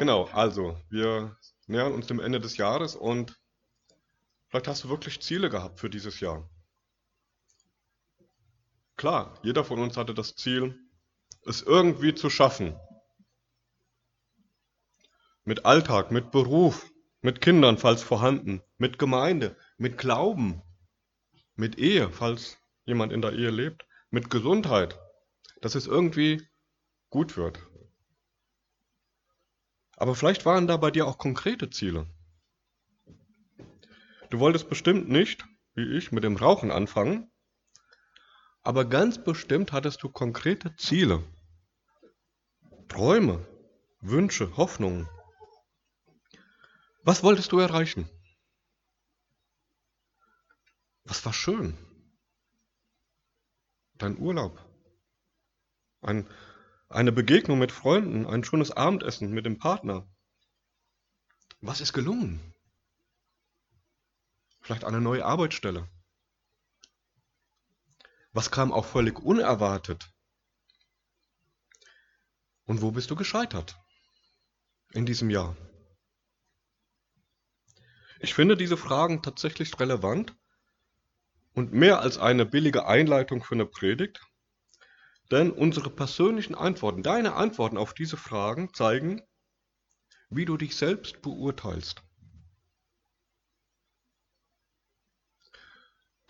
Genau, also wir nähern uns dem Ende des Jahres und vielleicht hast du wirklich Ziele gehabt für dieses Jahr. Klar, jeder von uns hatte das Ziel, es irgendwie zu schaffen. Mit Alltag, mit Beruf, mit Kindern, falls vorhanden, mit Gemeinde, mit Glauben, mit Ehe, falls jemand in der Ehe lebt, mit Gesundheit, dass es irgendwie gut wird. Aber vielleicht waren da bei dir auch konkrete Ziele. Du wolltest bestimmt nicht, wie ich, mit dem Rauchen anfangen, aber ganz bestimmt hattest du konkrete Ziele, Träume, Wünsche, Hoffnungen. Was wolltest du erreichen? Was war schön? Dein Urlaub, ein, eine Begegnung mit Freunden, ein schönes Abendessen mit dem Partner. Was ist gelungen? Vielleicht eine neue Arbeitsstelle. Was kam auch völlig unerwartet? Und wo bist du gescheitert in diesem Jahr? Ich finde diese Fragen tatsächlich relevant und mehr als eine billige Einleitung für eine Predigt, denn unsere persönlichen Antworten, deine Antworten auf diese Fragen zeigen, wie du dich selbst beurteilst.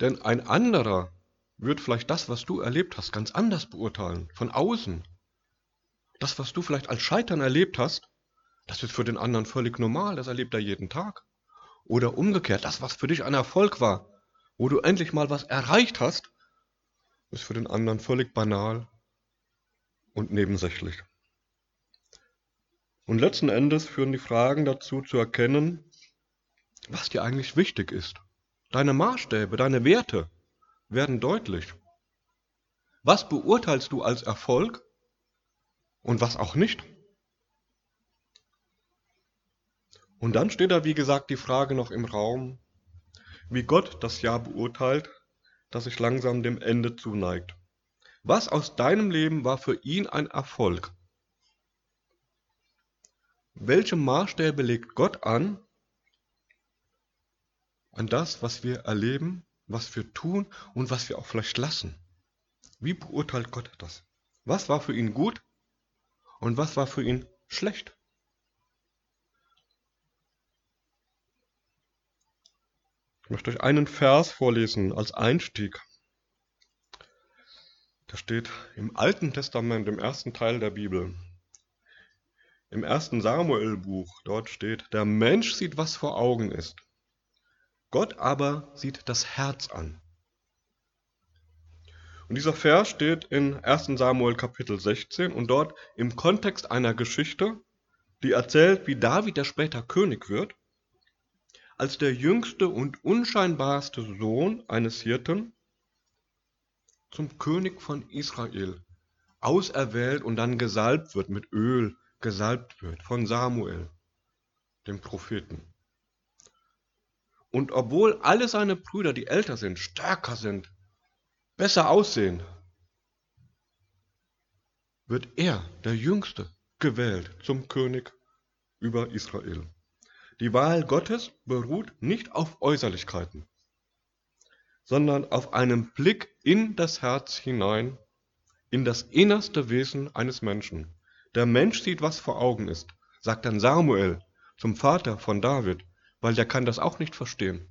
Denn ein anderer wird vielleicht das, was du erlebt hast, ganz anders beurteilen, von außen. Das, was du vielleicht als Scheitern erlebt hast, das ist für den anderen völlig normal, das erlebt er jeden Tag. Oder umgekehrt, das, was für dich ein Erfolg war, wo du endlich mal was erreicht hast, ist für den anderen völlig banal und nebensächlich. Und letzten Endes führen die Fragen dazu zu erkennen, was dir eigentlich wichtig ist. Deine Maßstäbe, deine Werte werden deutlich. Was beurteilst du als Erfolg und was auch nicht? Und dann steht da, wie gesagt, die Frage noch im Raum, wie Gott das Jahr beurteilt, das sich langsam dem Ende zuneigt. Was aus deinem Leben war für ihn ein Erfolg? Welche Maßstäbe legt Gott an, an das, was wir erleben, was wir tun und was wir auch vielleicht lassen? Wie beurteilt Gott das? Was war für ihn gut und was war für ihn schlecht? Ich möchte euch einen Vers vorlesen als Einstieg. Der steht im Alten Testament, im ersten Teil der Bibel. Im ersten Samuel-Buch, dort steht, der Mensch sieht, was vor Augen ist. Gott aber sieht das Herz an. Und dieser Vers steht in 1 Samuel Kapitel 16 und dort im Kontext einer Geschichte, die erzählt, wie David, der später König wird, als der jüngste und unscheinbarste Sohn eines Hirten zum König von Israel auserwählt und dann gesalbt wird, mit Öl gesalbt wird von Samuel, dem Propheten. Und obwohl alle seine Brüder, die älter sind, stärker sind, besser aussehen, wird er, der Jüngste, gewählt zum König über Israel. Die Wahl Gottes beruht nicht auf Äußerlichkeiten, sondern auf einem Blick in das Herz hinein, in das innerste Wesen eines Menschen. Der Mensch sieht, was vor Augen ist, sagt dann Samuel zum Vater von David, weil der kann das auch nicht verstehen,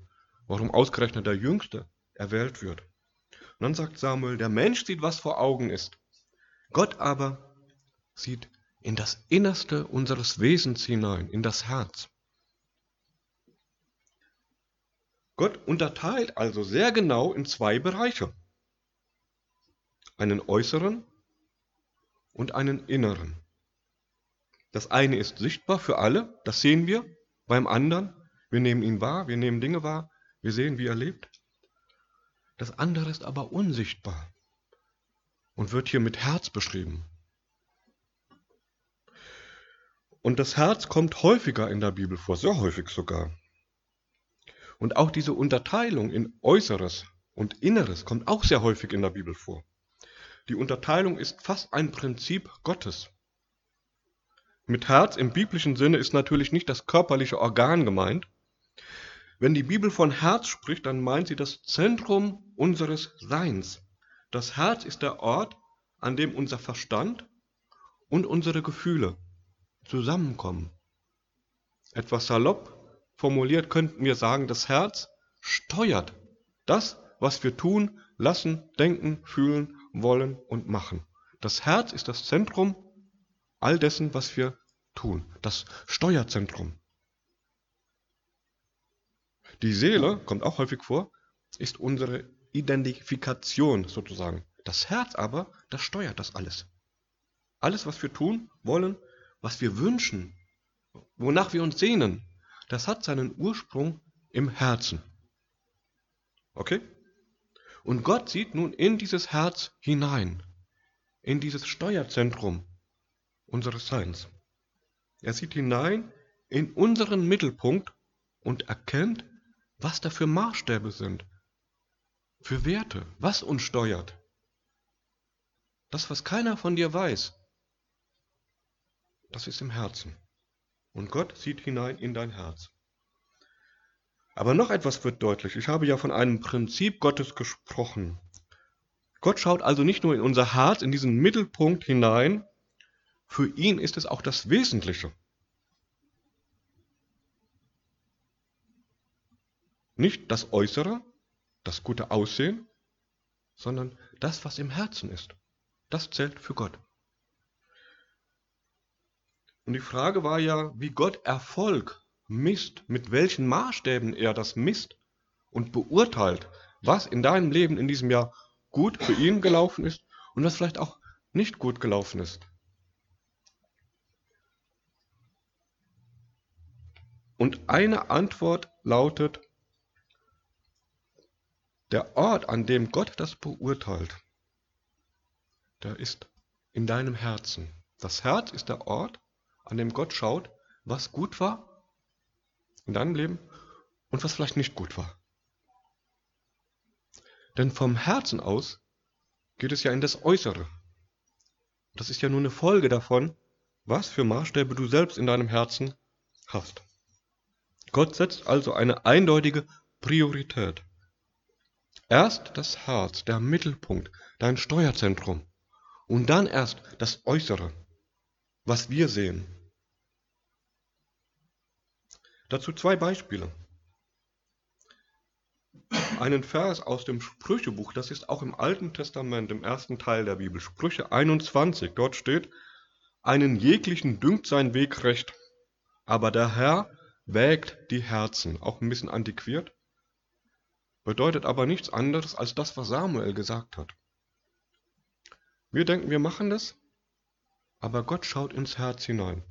warum ausgerechnet der Jüngste erwählt wird. Und dann sagt Samuel, der Mensch sieht, was vor Augen ist. Gott aber sieht in das Innerste unseres Wesens hinein, in das Herz. Gott unterteilt also sehr genau in zwei Bereiche. Einen äußeren und einen inneren. Das eine ist sichtbar für alle, das sehen wir. Beim anderen, wir nehmen ihn wahr, wir nehmen Dinge wahr, wir sehen, wie er lebt. Das andere ist aber unsichtbar und wird hier mit Herz beschrieben. Und das Herz kommt häufiger in der Bibel vor, sehr häufig sogar. Und auch diese Unterteilung in Äußeres und Inneres kommt auch sehr häufig in der Bibel vor. Die Unterteilung ist fast ein Prinzip Gottes. Mit Herz im biblischen Sinne ist natürlich nicht das körperliche Organ gemeint. Wenn die Bibel von Herz spricht, dann meint sie das Zentrum unseres Seins. Das Herz ist der Ort, an dem unser Verstand und unsere Gefühle zusammenkommen. Etwas salopp formuliert könnten wir sagen, das Herz steuert das, was wir tun, lassen, denken, fühlen, wollen und machen. Das Herz ist das Zentrum all dessen, was wir tun, das Steuerzentrum. Die Seele, kommt auch häufig vor, ist unsere Identifikation sozusagen. Das Herz aber, das steuert das alles. Alles, was wir tun, wollen, was wir wünschen, wonach wir uns sehnen, das hat seinen Ursprung im Herzen. Okay? Und Gott sieht nun in dieses Herz hinein, in dieses Steuerzentrum unseres Seins. Er sieht hinein in unseren Mittelpunkt und erkennt, was da für Maßstäbe sind, für Werte, was uns steuert. Das, was keiner von dir weiß, das ist im Herzen. Und Gott sieht hinein in dein Herz. Aber noch etwas wird deutlich. Ich habe ja von einem Prinzip Gottes gesprochen. Gott schaut also nicht nur in unser Herz, in diesen Mittelpunkt hinein, für ihn ist es auch das Wesentliche. Nicht das Äußere, das gute Aussehen, sondern das, was im Herzen ist. Das zählt für Gott. Und die Frage war ja, wie Gott Erfolg misst, mit welchen Maßstäben er das misst und beurteilt, was in deinem Leben in diesem Jahr gut für ihn gelaufen ist und was vielleicht auch nicht gut gelaufen ist. Und eine Antwort lautet, der Ort, an dem Gott das beurteilt, der ist in deinem Herzen. Das Herz ist der Ort, an dem Gott schaut, was gut war in deinem Leben und was vielleicht nicht gut war. Denn vom Herzen aus geht es ja in das Äußere. Das ist ja nur eine Folge davon, was für Maßstäbe du selbst in deinem Herzen hast. Gott setzt also eine eindeutige Priorität. Erst das Herz, der Mittelpunkt, dein Steuerzentrum. Und dann erst das Äußere, was wir sehen. Dazu zwei Beispiele. Einen Vers aus dem Sprüchebuch, das ist auch im Alten Testament, im ersten Teil der Bibel, Sprüche 21. Dort steht, einen jeglichen dünkt sein Weg recht, aber der Herr wägt die Herzen, auch ein bisschen antiquiert, bedeutet aber nichts anderes als das, was Samuel gesagt hat. Wir denken, wir machen das, aber Gott schaut ins Herz hinein.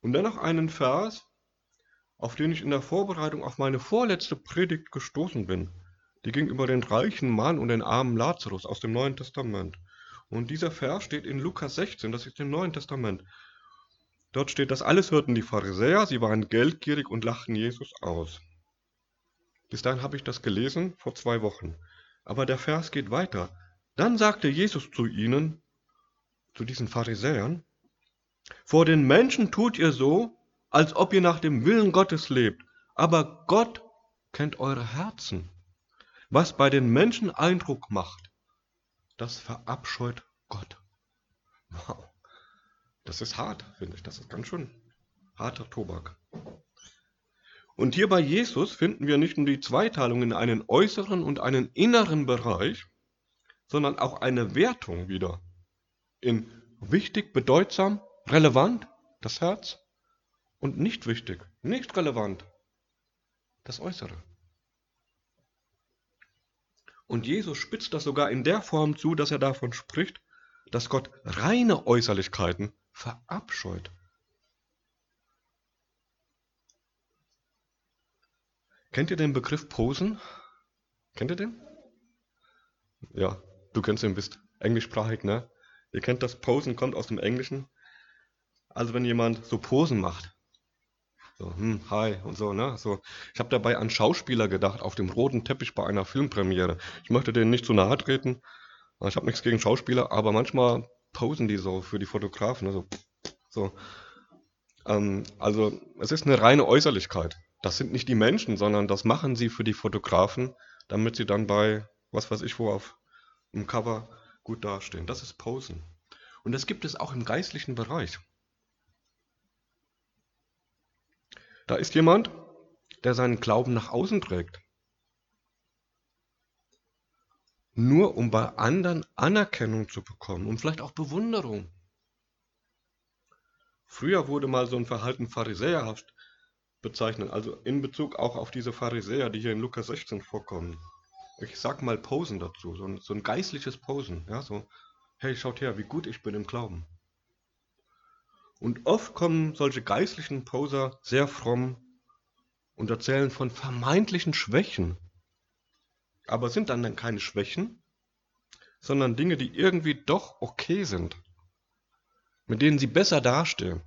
Und dann noch einen Vers, auf den ich in der Vorbereitung auf meine vorletzte Predigt gestoßen bin. Die ging über den reichen Mann und den armen Lazarus aus dem Neuen Testament. Und dieser Vers steht in Lukas 16, das ist im Neuen Testament. Dort steht, das alles hörten die Pharisäer, sie waren geldgierig und lachten Jesus aus. Bis dahin habe ich das gelesen, vor zwei Wochen. Aber der Vers geht weiter. Dann sagte Jesus zu ihnen, zu diesen Pharisäern, vor den Menschen tut ihr so, als ob ihr nach dem Willen Gottes lebt, aber Gott kennt eure Herzen. Was bei den Menschen Eindruck macht, das verabscheut Gott. Wow. Das ist hart, finde ich. Das ist ganz schön harter Tobak. Und hier bei Jesus finden wir nicht nur die Zweiteilung in einen äußeren und einen inneren Bereich, sondern auch eine Wertung wieder in wichtig, bedeutsam, relevant, das Herz, und nicht wichtig, nicht relevant, das Äußere. Und Jesus spitzt das sogar in der Form zu, dass er davon spricht, dass Gott reine Äußerlichkeiten verabscheut. Kennt ihr den Begriff Posen? Kennt ihr den? Ja, du kennst ihn, bist englischsprachig, ne? Ihr kennt das Posen, kommt aus dem Englischen. Also wenn jemand so Posen macht. So, hm, hi und so, ne? So, ich habe dabei an Schauspieler gedacht auf dem roten Teppich bei einer Filmpremiere. Ich möchte denen nicht zu nahe treten. Ich habe nichts gegen Schauspieler, aber manchmal posen die so für die Fotografen. Also, so. Ähm, also es ist eine reine Äußerlichkeit. Das sind nicht die Menschen, sondern das machen sie für die Fotografen, damit sie dann bei, was weiß ich wo, auf dem Cover gut dastehen. Das ist Posen. Und das gibt es auch im geistlichen Bereich. Da ist jemand, der seinen Glauben nach außen trägt. Nur um bei anderen Anerkennung zu bekommen und vielleicht auch Bewunderung. Früher wurde mal so ein Verhalten pharisäerhaft bezeichnet, also in Bezug auch auf diese Pharisäer, die hier in Lukas 16 vorkommen. Ich sag mal Posen dazu, so ein, so ein geistliches Posen, ja, so, hey, schaut her, wie gut ich bin im Glauben. Und oft kommen solche geistlichen Poser sehr fromm und erzählen von vermeintlichen Schwächen. Aber sind dann, dann keine Schwächen, sondern Dinge, die irgendwie doch okay sind, mit denen sie besser dastehen.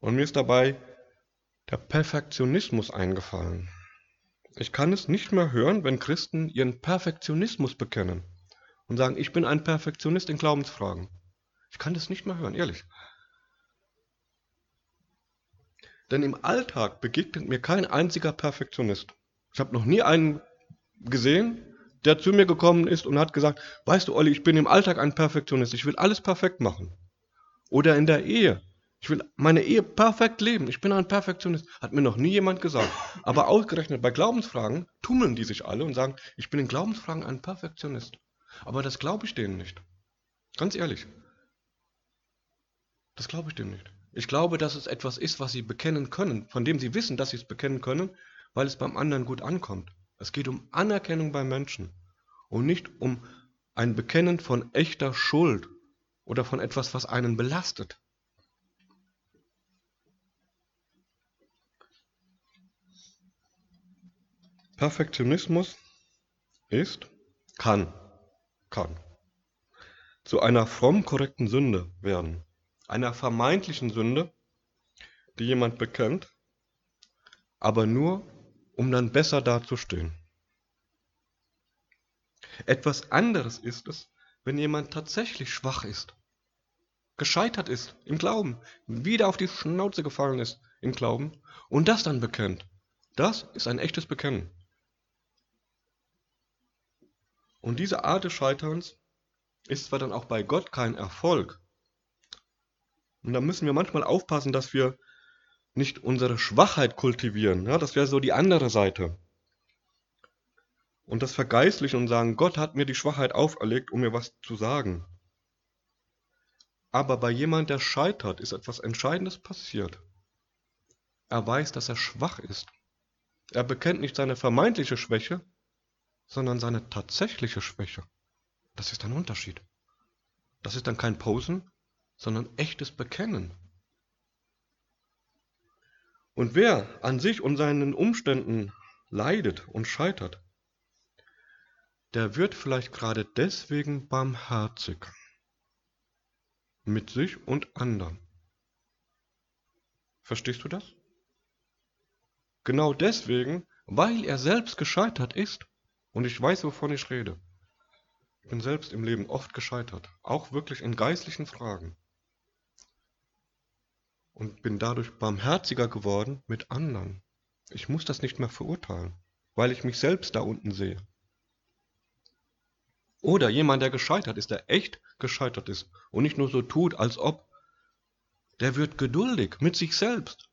Und mir ist dabei der Perfektionismus eingefallen. Ich kann es nicht mehr hören, wenn Christen ihren Perfektionismus bekennen und sagen, ich bin ein Perfektionist in Glaubensfragen. Ich kann das nicht mehr hören, ehrlich. Denn im Alltag begegnet mir kein einziger Perfektionist. Ich habe noch nie einen gesehen, der zu mir gekommen ist und hat gesagt, weißt du, Olli, ich bin im Alltag ein Perfektionist, ich will alles perfekt machen. Oder in der Ehe. Ich will meine Ehe perfekt leben. Ich bin ein Perfektionist. Hat mir noch nie jemand gesagt. Aber ausgerechnet bei Glaubensfragen tummeln die sich alle und sagen, ich bin in Glaubensfragen ein Perfektionist. Aber das glaube ich denen nicht. Ganz ehrlich. Das glaube ich denen nicht. Ich glaube, dass es etwas ist, was sie bekennen können, von dem sie wissen, dass sie es bekennen können, weil es beim anderen gut ankommt. Es geht um Anerkennung beim Menschen und nicht um ein Bekennen von echter Schuld oder von etwas, was einen belastet. Perfektionismus ist, kann, kann zu einer fromm korrekten Sünde werden einer vermeintlichen Sünde, die jemand bekennt, aber nur, um dann besser dazustehen. Etwas anderes ist es, wenn jemand tatsächlich schwach ist, gescheitert ist im Glauben, wieder auf die Schnauze gefallen ist im Glauben und das dann bekennt. Das ist ein echtes Bekennen. Und diese Art des Scheiterns ist zwar dann auch bei Gott kein Erfolg, und da müssen wir manchmal aufpassen, dass wir nicht unsere Schwachheit kultivieren. Ja, das wäre so die andere Seite. Und das vergeistlichen und sagen, Gott hat mir die Schwachheit auferlegt, um mir was zu sagen. Aber bei jemand, der scheitert, ist etwas Entscheidendes passiert. Er weiß, dass er schwach ist. Er bekennt nicht seine vermeintliche Schwäche, sondern seine tatsächliche Schwäche. Das ist ein Unterschied. Das ist dann kein Posen, sondern echtes Bekennen. Und wer an sich und seinen Umständen leidet und scheitert, der wird vielleicht gerade deswegen barmherzig mit sich und anderen. Verstehst du das? Genau deswegen, weil er selbst gescheitert ist und ich weiß, wovon ich rede. Ich bin selbst im Leben oft gescheitert, auch wirklich in geistlichen Fragen und bin dadurch barmherziger geworden mit anderen. Ich muss das nicht mehr verurteilen, weil ich mich selbst da unten sehe. Oder jemand, der gescheitert ist, der echt gescheitert ist und nicht nur so tut, als ob, der wird geduldig mit sich selbst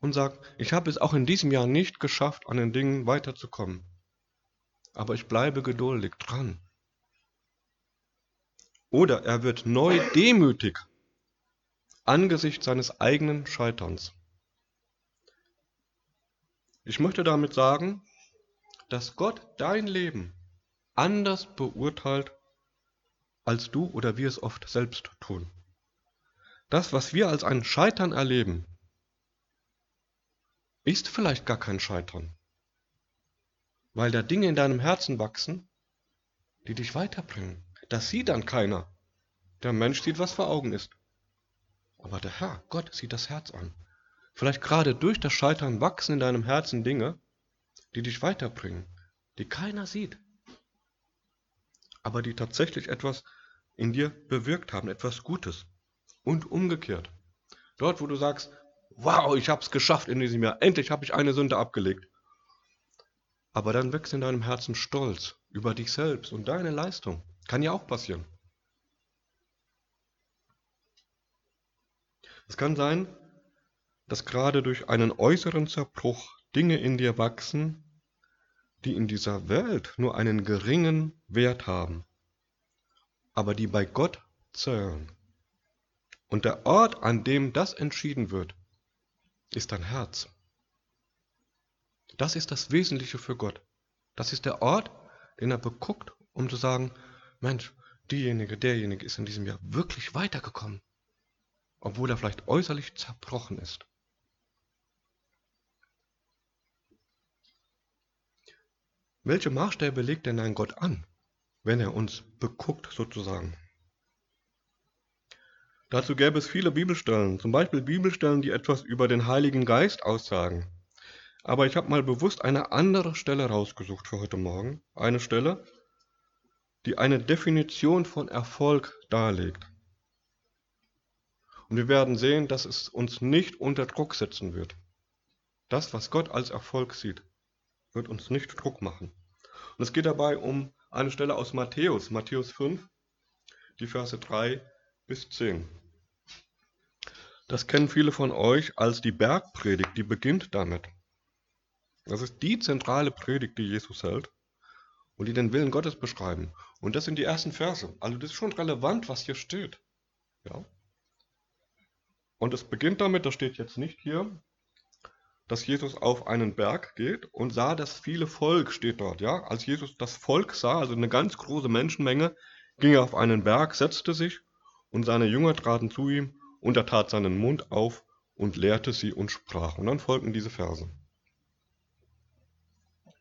und sagt, ich habe es auch in diesem Jahr nicht geschafft, an den Dingen weiterzukommen. Aber ich bleibe geduldig dran. Oder er wird neu demütig angesichts seines eigenen Scheiterns. Ich möchte damit sagen, dass Gott dein Leben anders beurteilt, als du oder wir es oft selbst tun. Das, was wir als ein Scheitern erleben, ist vielleicht gar kein Scheitern, weil da Dinge in deinem Herzen wachsen, die dich weiterbringen. Das sieht dann keiner. Der Mensch sieht, was vor Augen ist. Aber der Herr, Gott, sieht das Herz an. Vielleicht gerade durch das Scheitern wachsen in deinem Herzen Dinge, die dich weiterbringen, die keiner sieht, aber die tatsächlich etwas in dir bewirkt haben, etwas Gutes. Und umgekehrt. Dort, wo du sagst, wow, ich habe es geschafft in diesem Jahr, endlich habe ich eine Sünde abgelegt. Aber dann wächst in deinem Herzen Stolz über dich selbst und deine Leistung. Kann ja auch passieren. Es kann sein, dass gerade durch einen äußeren Zerbruch Dinge in dir wachsen, die in dieser Welt nur einen geringen Wert haben, aber die bei Gott zählen. Und der Ort, an dem das entschieden wird, ist dein Herz. Das ist das Wesentliche für Gott. Das ist der Ort, den er beguckt, um zu sagen, Mensch, diejenige, derjenige ist in diesem Jahr wirklich weitergekommen, obwohl er vielleicht äußerlich zerbrochen ist. Welche Maßstäbe legt denn ein Gott an, wenn er uns beguckt sozusagen? Dazu gäbe es viele Bibelstellen, zum Beispiel Bibelstellen, die etwas über den Heiligen Geist aussagen. Aber ich habe mal bewusst eine andere Stelle rausgesucht für heute Morgen. Eine Stelle, die eine Definition von Erfolg darlegt. Und wir werden sehen, dass es uns nicht unter Druck setzen wird. Das, was Gott als Erfolg sieht, wird uns nicht Druck machen. Und es geht dabei um eine Stelle aus Matthäus, Matthäus 5, die Verse 3 bis 10. Das kennen viele von euch als die Bergpredigt, die beginnt damit. Das ist die zentrale Predigt, die Jesus hält und die den Willen Gottes beschreiben. Und das sind die ersten Verse. Also das ist schon relevant, was hier steht. Ja. Und es beginnt damit, das steht jetzt nicht hier, dass Jesus auf einen Berg geht und sah das viele Volk, steht dort, ja. Als Jesus das Volk sah, also eine ganz große Menschenmenge, ging er auf einen Berg, setzte sich und seine Jünger traten zu ihm und er tat seinen Mund auf und lehrte sie und sprach. Und dann folgten diese Verse.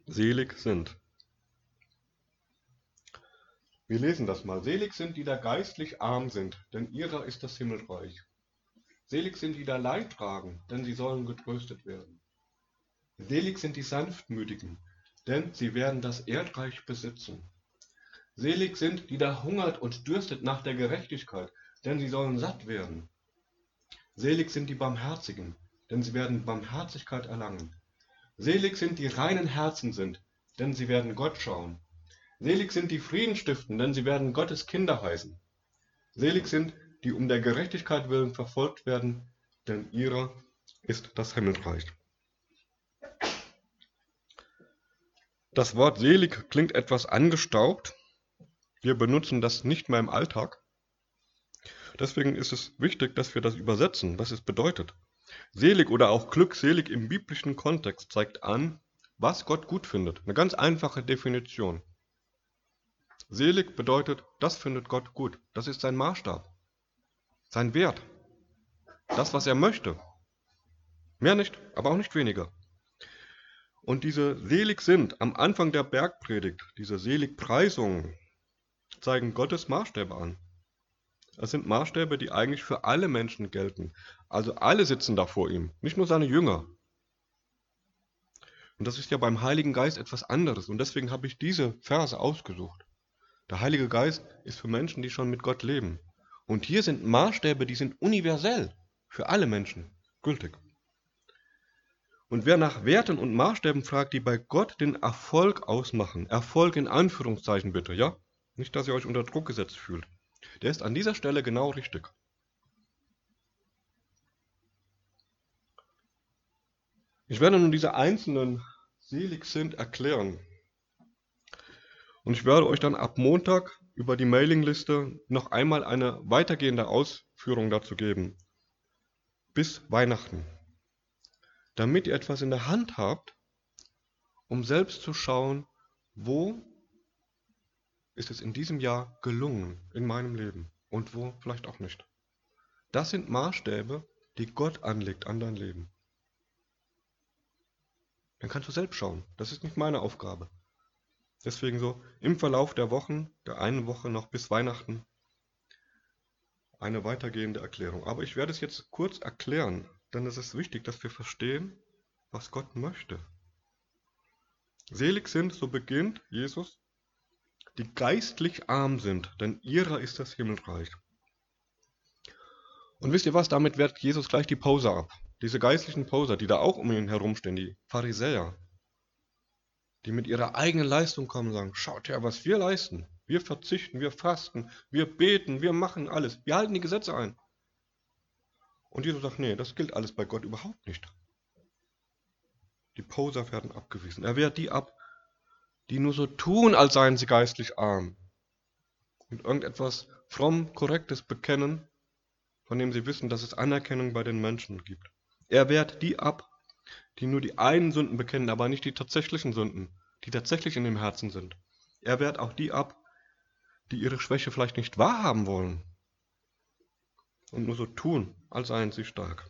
Selig sind. Wir lesen das mal. Selig sind, die da geistlich arm sind, denn ihrer ist das Himmelreich. Selig sind die da Leid tragen, denn sie sollen getröstet werden. Selig sind die Sanftmütigen, denn sie werden das Erdreich besitzen. Selig sind, die da hungert und dürstet nach der Gerechtigkeit, denn sie sollen satt werden. Selig sind die Barmherzigen, denn sie werden Barmherzigkeit erlangen. Selig sind die reinen Herzen sind, denn sie werden Gott schauen. Selig sind die Frieden stiften, denn sie werden Gottes Kinder heißen. Selig sind, die um der Gerechtigkeit willen verfolgt werden, denn ihrer ist das Himmelreich. Das Wort selig klingt etwas angestaubt. Wir benutzen das nicht mehr im Alltag. Deswegen ist es wichtig, dass wir das übersetzen, was es bedeutet. Selig oder auch glückselig im biblischen Kontext zeigt an, was Gott gut findet. Eine ganz einfache Definition. Selig bedeutet, das findet Gott gut. Das ist sein Maßstab sein Wert, das, was er möchte. Mehr nicht, aber auch nicht weniger. Und diese selig sind am Anfang der Bergpredigt, diese Seligpreisungen, zeigen Gottes Maßstäbe an. Das sind Maßstäbe, die eigentlich für alle Menschen gelten. Also alle sitzen da vor ihm, nicht nur seine Jünger. Und das ist ja beim Heiligen Geist etwas anderes. Und deswegen habe ich diese Verse ausgesucht. Der Heilige Geist ist für Menschen, die schon mit Gott leben. Und hier sind Maßstäbe, die sind universell für alle Menschen gültig. Und wer nach Werten und Maßstäben fragt, die bei Gott den Erfolg ausmachen, Erfolg in Anführungszeichen bitte, ja? Nicht, dass ihr euch unter Druck gesetzt fühlt. Der ist an dieser Stelle genau richtig. Ich werde nun diese einzelnen selig sind erklären. Und ich werde euch dann ab Montag über die Mailingliste noch einmal eine weitergehende Ausführung dazu geben. Bis Weihnachten. Damit ihr etwas in der Hand habt, um selbst zu schauen, wo ist es in diesem Jahr gelungen in meinem Leben und wo vielleicht auch nicht. Das sind Maßstäbe, die Gott anlegt an dein Leben. Dann kannst du selbst schauen. Das ist nicht meine Aufgabe. Deswegen so im Verlauf der Wochen, der einen Woche noch bis Weihnachten, eine weitergehende Erklärung. Aber ich werde es jetzt kurz erklären, denn es ist wichtig, dass wir verstehen, was Gott möchte. Selig sind, so beginnt Jesus, die geistlich arm sind, denn ihrer ist das Himmelreich. Und wisst ihr was, damit wehrt Jesus gleich die Pause ab. Diese geistlichen Poser, die da auch um ihn herumstehen, die Pharisäer, die mit ihrer eigenen Leistung kommen und sagen, schaut her, was wir leisten. Wir verzichten, wir fasten, wir beten, wir machen alles. Wir halten die Gesetze ein. Und Jesus sagt, nee, das gilt alles bei Gott überhaupt nicht. Die Poser werden abgewiesen. Er wehrt die ab, die nur so tun, als seien sie geistlich arm und irgendetwas fromm Korrektes bekennen, von dem sie wissen, dass es Anerkennung bei den Menschen gibt. Er wehrt die ab, die nur die einen Sünden bekennen, aber nicht die tatsächlichen Sünden, die tatsächlich in dem Herzen sind. Er wehrt auch die ab, die ihre Schwäche vielleicht nicht wahrhaben wollen und nur so tun, als seien sie stark.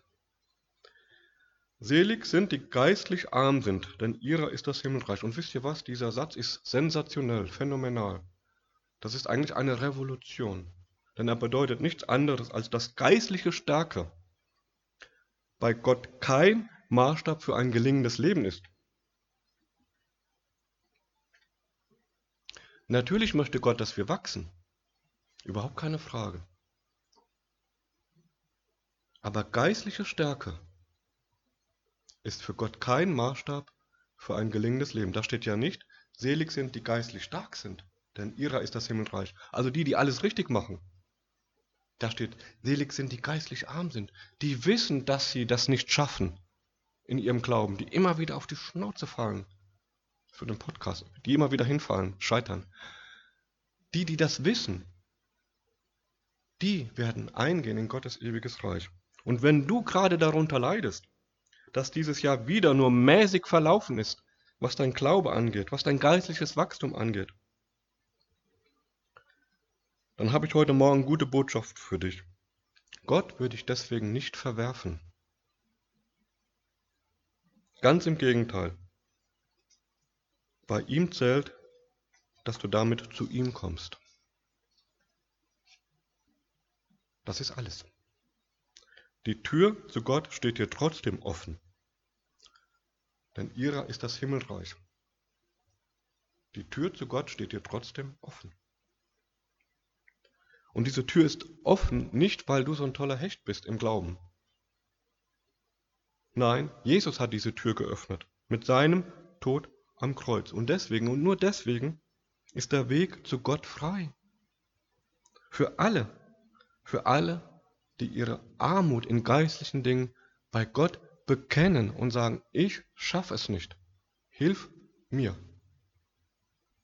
Selig sind, die geistlich arm sind, denn ihrer ist das Himmelreich. Und wisst ihr was? Dieser Satz ist sensationell, phänomenal. Das ist eigentlich eine Revolution. Denn er bedeutet nichts anderes, als dass geistliche Stärke bei Gott kein Maßstab für ein gelingendes Leben ist. Natürlich möchte Gott, dass wir wachsen. Überhaupt keine Frage. Aber geistliche Stärke ist für Gott kein Maßstab für ein gelingendes Leben. Da steht ja nicht, selig sind, die geistlich stark sind, denn ihrer ist das Himmelreich. Also die, die alles richtig machen. Da steht, selig sind, die geistlich arm sind, die wissen, dass sie das nicht schaffen in ihrem Glauben, die immer wieder auf die Schnauze fallen für den Podcast, die immer wieder hinfallen, scheitern. Die, die das wissen, die werden eingehen in Gottes ewiges Reich. Und wenn du gerade darunter leidest, dass dieses Jahr wieder nur mäßig verlaufen ist, was dein Glaube angeht, was dein geistliches Wachstum angeht, dann habe ich heute Morgen gute Botschaft für dich. Gott würde dich deswegen nicht verwerfen. Ganz im Gegenteil. Bei ihm zählt, dass du damit zu ihm kommst. Das ist alles. Die Tür zu Gott steht dir trotzdem offen denn ihrer ist das Himmelreich. Die Tür zu Gott steht dir trotzdem offen. Und diese Tür ist offen nicht, weil du so ein toller Hecht bist im Glauben. Nein, Jesus hat diese Tür geöffnet mit seinem Tod am Kreuz. Und deswegen und nur deswegen ist der Weg zu Gott frei. Für alle, für alle, die ihre Armut in geistlichen Dingen bei Gott bekennen und sagen, ich schaffe es nicht. Hilf mir.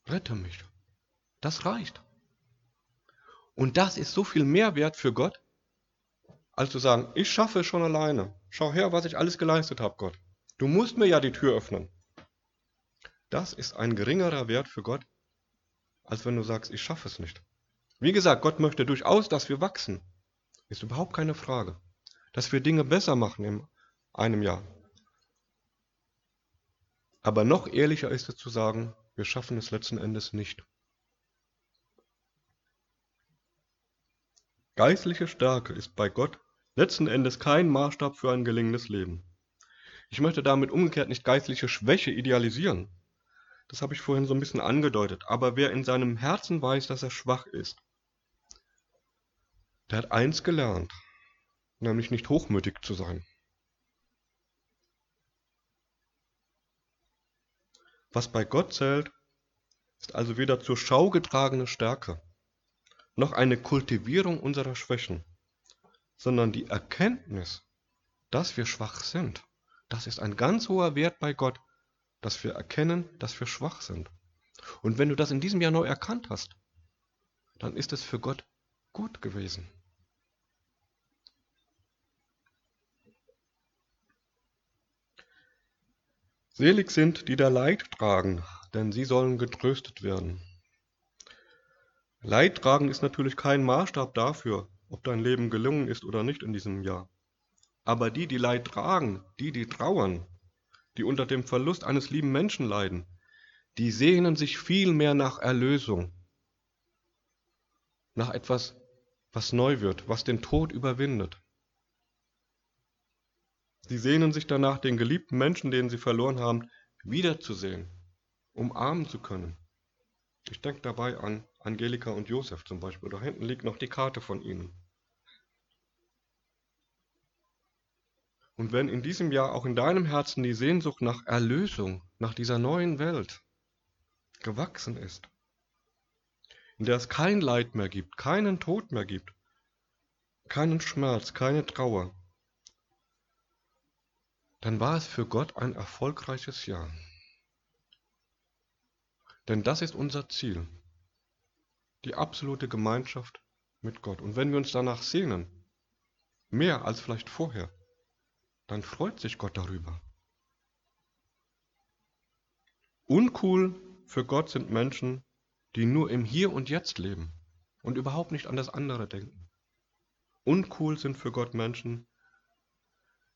Rette mich. Das reicht. Und das ist so viel mehr wert für Gott, als zu sagen, ich schaffe es schon alleine. Schau her, was ich alles geleistet habe, Gott. Du musst mir ja die Tür öffnen. Das ist ein geringerer Wert für Gott, als wenn du sagst, ich schaffe es nicht. Wie gesagt, Gott möchte durchaus, dass wir wachsen. Ist überhaupt keine Frage. Dass wir Dinge besser machen im einem Jahr. Aber noch ehrlicher ist es zu sagen, wir schaffen es letzten Endes nicht. Geistliche Stärke ist bei Gott letzten Endes kein Maßstab für ein gelingendes Leben. Ich möchte damit umgekehrt nicht geistliche Schwäche idealisieren. Das habe ich vorhin so ein bisschen angedeutet. Aber wer in seinem Herzen weiß, dass er schwach ist, der hat eins gelernt, nämlich nicht hochmütig zu sein. Was bei Gott zählt, ist also weder zur Schau getragene Stärke, noch eine Kultivierung unserer Schwächen, sondern die Erkenntnis, dass wir schwach sind. Das ist ein ganz hoher Wert bei Gott, dass wir erkennen, dass wir schwach sind. Und wenn du das in diesem Jahr neu erkannt hast, dann ist es für Gott gut gewesen. Selig sind, die da Leid tragen, denn sie sollen getröstet werden. Leid tragen ist natürlich kein Maßstab dafür, ob dein Leben gelungen ist oder nicht in diesem Jahr. Aber die, die Leid tragen, die, die trauern, die unter dem Verlust eines lieben Menschen leiden, die sehnen sich viel mehr nach Erlösung, nach etwas, was neu wird, was den Tod überwindet. Sie sehnen sich danach, den geliebten Menschen, den sie verloren haben, wiederzusehen, umarmen zu können. Ich denke dabei an Angelika und Josef zum Beispiel. Da hinten liegt noch die Karte von ihnen. Und wenn in diesem Jahr auch in deinem Herzen die Sehnsucht nach Erlösung, nach dieser neuen Welt gewachsen ist, in der es kein Leid mehr gibt, keinen Tod mehr gibt, keinen Schmerz, keine Trauer, dann war es für Gott ein erfolgreiches Jahr. Denn das ist unser Ziel, die absolute Gemeinschaft mit Gott. Und wenn wir uns danach sehnen, mehr als vielleicht vorher, dann freut sich Gott darüber. Uncool für Gott sind Menschen, die nur im Hier und Jetzt leben und überhaupt nicht an das andere denken. Uncool sind für Gott Menschen,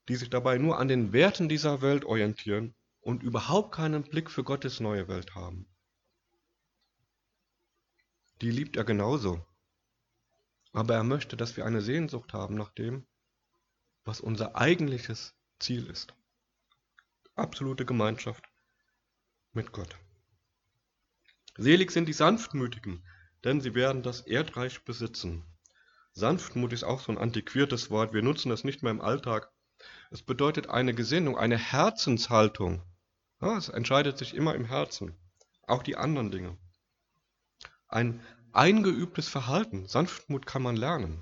die sich dabei nur an den Werten dieser Welt orientieren und überhaupt keinen Blick für Gottes neue Welt haben. Die liebt er genauso. Aber er möchte, dass wir eine Sehnsucht haben nach dem, was unser eigentliches Ziel ist. Absolute Gemeinschaft mit Gott. Selig sind die Sanftmütigen, denn sie werden das Erdreich besitzen. Sanftmut ist auch so ein antiquiertes Wort, wir nutzen es nicht mehr im Alltag. Es bedeutet eine Gesinnung, eine Herzenshaltung. Ja, es entscheidet sich immer im Herzen, auch die anderen Dinge. Ein eingeübtes Verhalten, Sanftmut kann man lernen.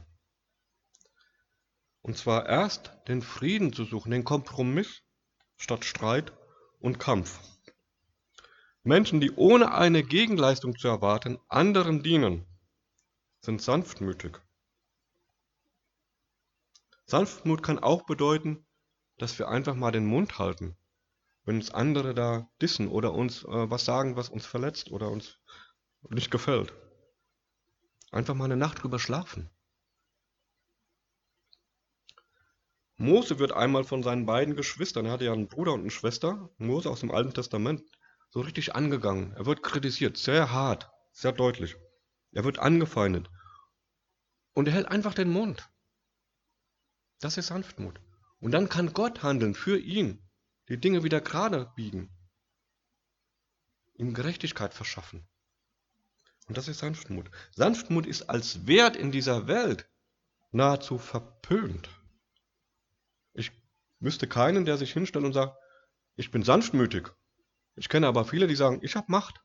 Und zwar erst den Frieden zu suchen, den Kompromiss statt Streit und Kampf. Menschen, die ohne eine Gegenleistung zu erwarten anderen dienen, sind sanftmütig. Sanftmut kann auch bedeuten, dass wir einfach mal den Mund halten, wenn uns andere da dissen oder uns äh, was sagen, was uns verletzt oder uns nicht gefällt. Einfach mal eine Nacht drüber schlafen. Mose wird einmal von seinen beiden Geschwistern, er hatte ja einen Bruder und eine Schwester, Mose aus dem Alten Testament, so richtig angegangen. Er wird kritisiert, sehr hart, sehr deutlich. Er wird angefeindet. Und er hält einfach den Mund. Das ist Sanftmut. Und dann kann Gott handeln für ihn, die Dinge wieder gerade biegen, ihm Gerechtigkeit verschaffen. Und das ist Sanftmut. Sanftmut ist als Wert in dieser Welt nahezu verpönt. Ich wüsste keinen, der sich hinstellt und sagt, ich bin sanftmütig. Ich kenne aber viele, die sagen, ich habe Macht.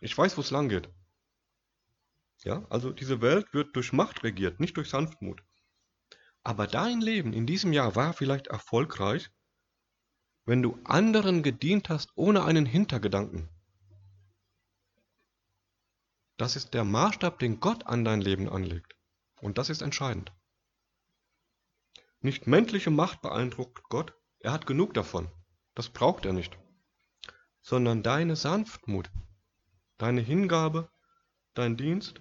Ich weiß, wo es lang geht. Ja, also diese Welt wird durch Macht regiert, nicht durch Sanftmut. Aber dein Leben in diesem Jahr war vielleicht erfolgreich, wenn du anderen gedient hast ohne einen Hintergedanken. Das ist der Maßstab, den Gott an dein Leben anlegt. Und das ist entscheidend. Nicht menschliche Macht beeindruckt Gott, er hat genug davon. Das braucht er nicht. Sondern deine Sanftmut, deine Hingabe, dein Dienst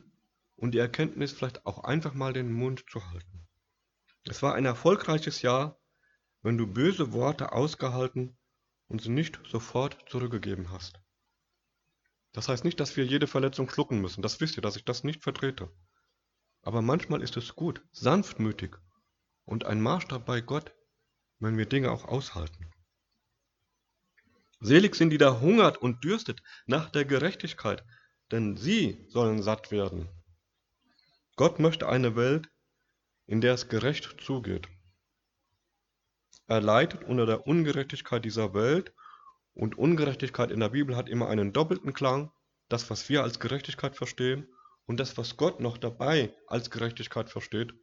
und die Erkenntnis, vielleicht auch einfach mal den Mund zu halten. Es war ein erfolgreiches Jahr, wenn du böse Worte ausgehalten und sie nicht sofort zurückgegeben hast. Das heißt nicht, dass wir jede Verletzung schlucken müssen. Das wisst ihr, dass ich das nicht vertrete. Aber manchmal ist es gut, sanftmütig und ein Maßstab bei Gott, wenn wir Dinge auch aushalten. Selig sind die da hungert und dürstet nach der Gerechtigkeit, denn sie sollen satt werden. Gott möchte eine Welt, in der es gerecht zugeht. Er leidet unter der Ungerechtigkeit dieser Welt und Ungerechtigkeit in der Bibel hat immer einen doppelten Klang, das, was wir als Gerechtigkeit verstehen und das, was Gott noch dabei als Gerechtigkeit versteht,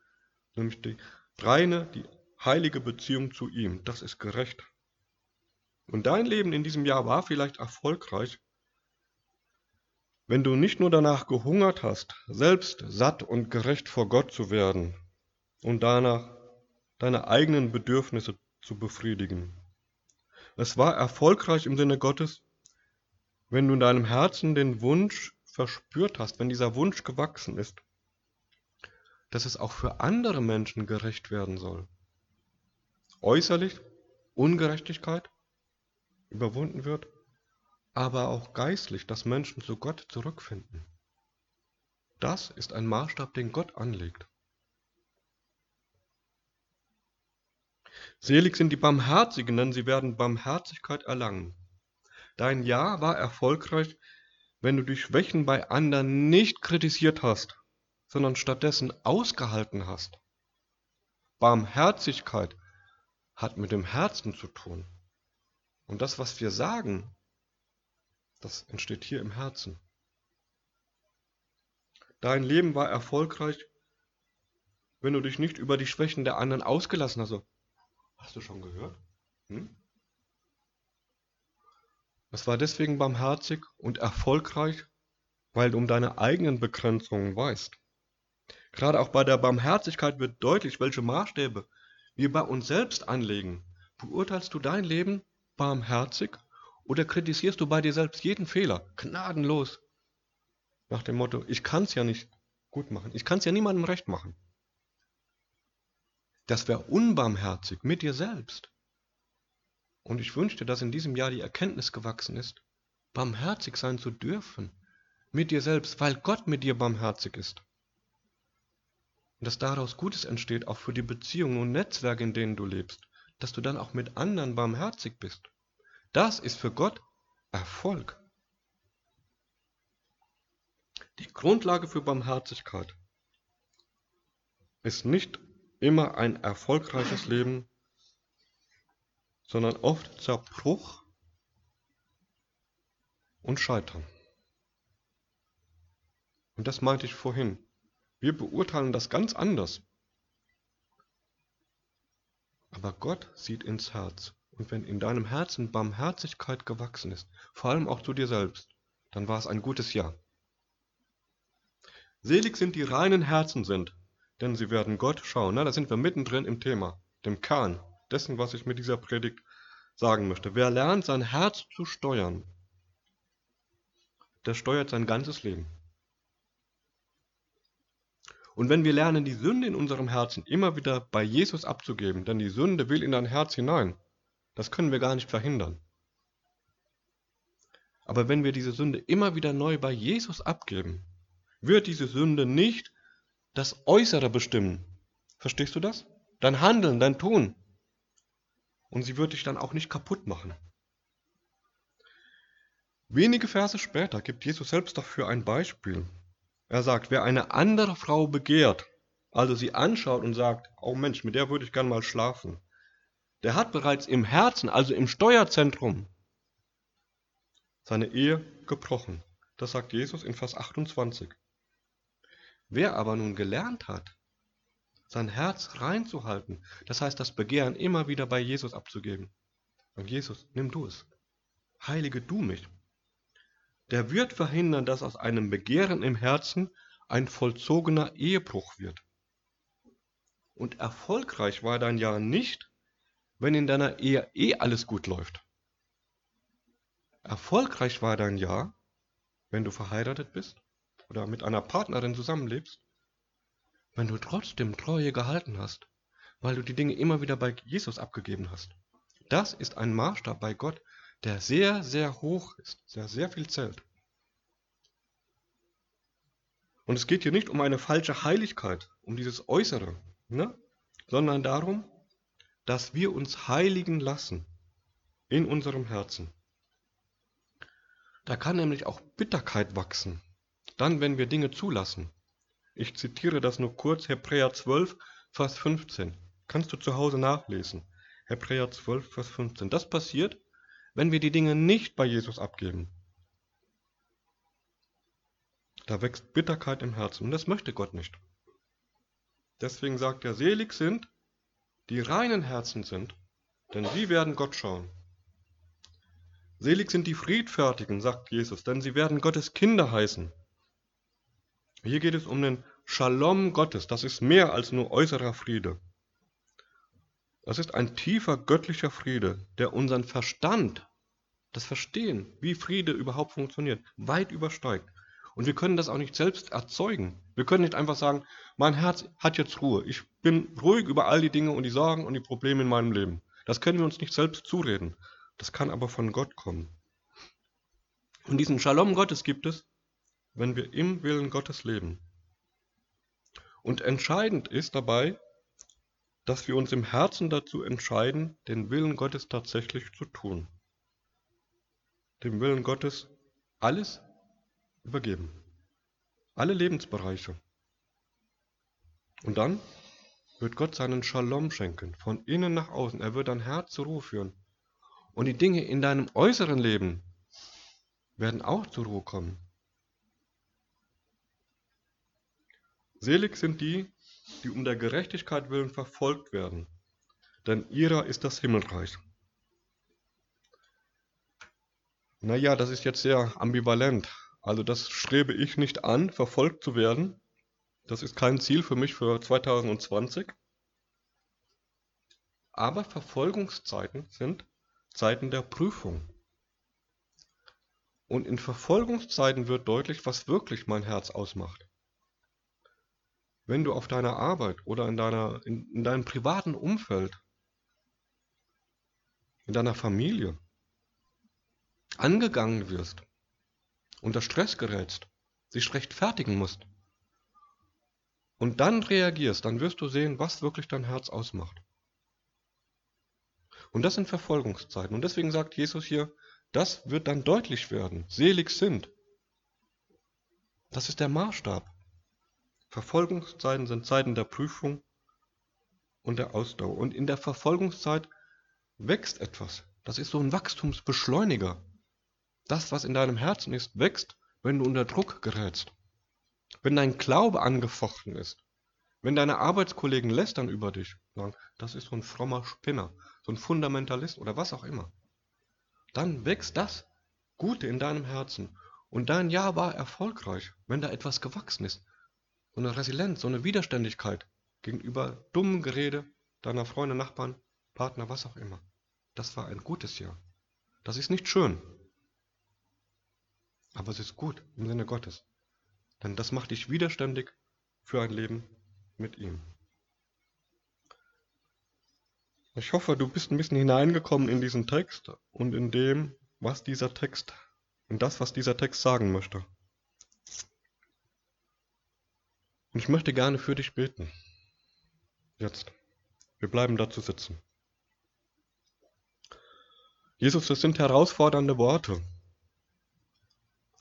nämlich die reine, die heilige Beziehung zu ihm, das ist gerecht. Und dein Leben in diesem Jahr war vielleicht erfolgreich, wenn du nicht nur danach gehungert hast, selbst satt und gerecht vor Gott zu werden und danach deine eigenen Bedürfnisse zu befriedigen. Es war erfolgreich im Sinne Gottes, wenn du in deinem Herzen den Wunsch verspürt hast, wenn dieser Wunsch gewachsen ist, dass es auch für andere Menschen gerecht werden soll. Äußerlich Ungerechtigkeit überwunden wird, aber auch geistlich, dass Menschen zu Gott zurückfinden. Das ist ein Maßstab, den Gott anlegt. Selig sind die Barmherzigen, denn sie werden Barmherzigkeit erlangen. Dein Jahr war erfolgreich, wenn du die Schwächen bei anderen nicht kritisiert hast, sondern stattdessen ausgehalten hast. Barmherzigkeit hat mit dem Herzen zu tun. Und das, was wir sagen, das entsteht hier im Herzen. Dein Leben war erfolgreich, wenn du dich nicht über die Schwächen der anderen ausgelassen hast. Hast du schon gehört? Hm? Es war deswegen barmherzig und erfolgreich, weil du um deine eigenen Begrenzungen weißt. Gerade auch bei der Barmherzigkeit wird deutlich, welche Maßstäbe wir bei uns selbst anlegen. Beurteilst du dein Leben barmherzig oder kritisierst du bei dir selbst jeden Fehler gnadenlos? Nach dem Motto, ich kann es ja nicht gut machen, ich kann es ja niemandem recht machen. Das wäre unbarmherzig mit dir selbst. Und ich wünschte, dass in diesem Jahr die Erkenntnis gewachsen ist, barmherzig sein zu dürfen mit dir selbst, weil Gott mit dir barmherzig ist. Und dass daraus Gutes entsteht, auch für die Beziehungen und Netzwerke, in denen du lebst, dass du dann auch mit anderen barmherzig bist. Das ist für Gott Erfolg. Die Grundlage für Barmherzigkeit ist nicht immer ein erfolgreiches Leben, sondern oft Zerbruch und Scheitern. Und das meinte ich vorhin. Wir beurteilen das ganz anders. Aber Gott sieht ins Herz. Und wenn in deinem Herzen Barmherzigkeit gewachsen ist, vor allem auch zu dir selbst, dann war es ein gutes Jahr. Selig sind die reinen Herzen sind, denn sie werden Gott schauen. Na, da sind wir mittendrin im Thema, dem Kern dessen, was ich mit dieser Predigt sagen möchte. Wer lernt, sein Herz zu steuern, der steuert sein ganzes Leben. Und wenn wir lernen, die Sünde in unserem Herzen immer wieder bei Jesus abzugeben, denn die Sünde will in dein Herz hinein, das können wir gar nicht verhindern. Aber wenn wir diese Sünde immer wieder neu bei Jesus abgeben, wird diese Sünde nicht das Äußere bestimmen. Verstehst du das? Dein Handeln, dein Tun. Und sie wird dich dann auch nicht kaputt machen. Wenige Verse später gibt Jesus selbst dafür ein Beispiel. Er sagt, wer eine andere Frau begehrt, also sie anschaut und sagt, oh Mensch, mit der würde ich gern mal schlafen, der hat bereits im Herzen, also im Steuerzentrum, seine Ehe gebrochen. Das sagt Jesus in Vers 28. Wer aber nun gelernt hat, sein Herz reinzuhalten, das heißt das Begehren immer wieder bei Jesus abzugeben, und Jesus, nimm du es, heilige du mich, der wird verhindern, dass aus einem Begehren im Herzen ein vollzogener Ehebruch wird. Und erfolgreich war dein Jahr nicht, wenn in deiner Ehe eh alles gut läuft. Erfolgreich war dein Jahr, wenn du verheiratet bist oder mit einer Partnerin zusammenlebst, wenn du trotzdem Treue gehalten hast, weil du die Dinge immer wieder bei Jesus abgegeben hast. Das ist ein Maßstab bei Gott, der sehr, sehr hoch ist, sehr, sehr viel zählt. Und es geht hier nicht um eine falsche Heiligkeit, um dieses Äußere, ne? sondern darum, dass wir uns heiligen lassen in unserem Herzen. Da kann nämlich auch Bitterkeit wachsen, dann wenn wir Dinge zulassen. Ich zitiere das nur kurz, Hebräer 12, Vers 15. Kannst du zu Hause nachlesen. Hebräer 12, Vers 15. Das passiert, wenn wir die Dinge nicht bei Jesus abgeben. Da wächst Bitterkeit im Herzen und das möchte Gott nicht. Deswegen sagt er, selig sind, die reinen Herzen sind, denn sie werden Gott schauen. Selig sind die Friedfertigen, sagt Jesus, denn sie werden Gottes Kinder heißen. Hier geht es um den Shalom Gottes, das ist mehr als nur äußerer Friede. Das ist ein tiefer göttlicher Friede, der unseren Verstand, das Verstehen, wie Friede überhaupt funktioniert, weit übersteigt. Und wir können das auch nicht selbst erzeugen. Wir können nicht einfach sagen, mein Herz hat jetzt Ruhe. Ich bin ruhig über all die Dinge und die Sorgen und die Probleme in meinem Leben. Das können wir uns nicht selbst zureden. Das kann aber von Gott kommen. Und diesen Shalom Gottes gibt es, wenn wir im Willen Gottes leben. Und entscheidend ist dabei, dass wir uns im Herzen dazu entscheiden, den Willen Gottes tatsächlich zu tun. Dem Willen Gottes alles übergeben. Alle Lebensbereiche. Und dann wird Gott seinen Shalom schenken, von innen nach außen. Er wird dein Herz zur Ruhe führen. Und die Dinge in deinem äußeren Leben werden auch zur Ruhe kommen. Selig sind die, die um der Gerechtigkeit willen verfolgt werden, denn ihrer ist das Himmelreich. Naja, das ist jetzt sehr ambivalent. Also das strebe ich nicht an, verfolgt zu werden. Das ist kein Ziel für mich für 2020. Aber Verfolgungszeiten sind Zeiten der Prüfung. Und in Verfolgungszeiten wird deutlich, was wirklich mein Herz ausmacht. Wenn du auf deiner Arbeit oder in, deiner, in, in deinem privaten Umfeld, in deiner Familie angegangen wirst, unter Stress gerätst, sich rechtfertigen musst und dann reagierst, dann wirst du sehen, was wirklich dein Herz ausmacht. Und das sind Verfolgungszeiten. Und deswegen sagt Jesus hier, das wird dann deutlich werden. Selig sind. Das ist der Maßstab. Verfolgungszeiten sind Zeiten der Prüfung und der Ausdauer. Und in der Verfolgungszeit wächst etwas. Das ist so ein Wachstumsbeschleuniger. Das, was in deinem Herzen ist, wächst, wenn du unter Druck gerätst. Wenn dein Glaube angefochten ist. Wenn deine Arbeitskollegen lästern über dich, sagen, das ist so ein frommer Spinner, so ein Fundamentalist oder was auch immer. Dann wächst das Gute in deinem Herzen. Und dein Jahr war erfolgreich, wenn da etwas gewachsen ist. So eine Resilienz, so eine Widerständigkeit gegenüber dummen Gerede deiner Freunde, Nachbarn, Partner, was auch immer. Das war ein gutes Jahr. Das ist nicht schön, aber es ist gut im Sinne Gottes. Denn das macht dich widerständig für ein Leben mit ihm. Ich hoffe, du bist ein bisschen hineingekommen in diesen Text und in dem, was dieser Text, in das, was dieser Text sagen möchte. Und ich möchte gerne für dich beten. Jetzt. Wir bleiben dazu sitzen. Jesus, das sind herausfordernde Worte.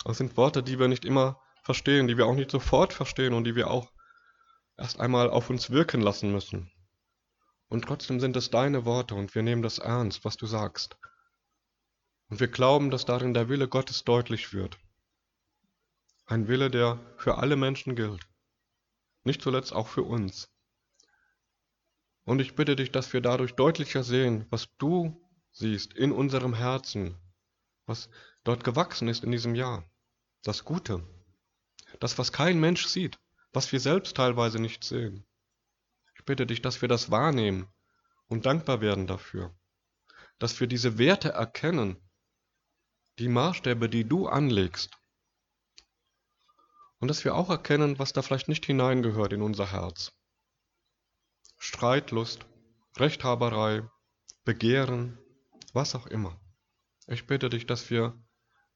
Das sind Worte, die wir nicht immer verstehen, die wir auch nicht sofort verstehen und die wir auch erst einmal auf uns wirken lassen müssen. Und trotzdem sind es deine Worte und wir nehmen das ernst, was du sagst. Und wir glauben, dass darin der Wille Gottes deutlich wird. Ein Wille, der für alle Menschen gilt. Nicht zuletzt auch für uns. Und ich bitte dich, dass wir dadurch deutlicher sehen, was du siehst in unserem Herzen, was dort gewachsen ist in diesem Jahr. Das Gute. Das, was kein Mensch sieht, was wir selbst teilweise nicht sehen. Ich bitte dich, dass wir das wahrnehmen und dankbar werden dafür. Dass wir diese Werte erkennen, die Maßstäbe, die du anlegst. Und dass wir auch erkennen, was da vielleicht nicht hineingehört in unser Herz. Streitlust, Rechthaberei, Begehren, was auch immer. Ich bitte dich, dass wir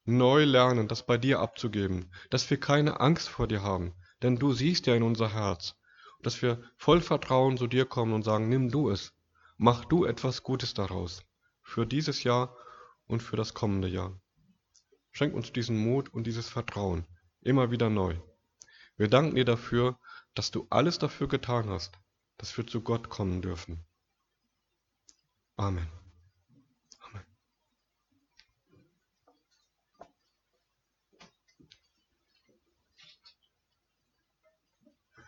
neu lernen, das bei dir abzugeben, dass wir keine Angst vor dir haben, denn du siehst ja in unser Herz, dass wir voll Vertrauen zu dir kommen und sagen, nimm du es, mach du etwas Gutes daraus, für dieses Jahr und für das kommende Jahr. Schenk uns diesen Mut und dieses Vertrauen immer wieder neu. Wir danken dir dafür, dass du alles dafür getan hast, dass wir zu Gott kommen dürfen. Amen.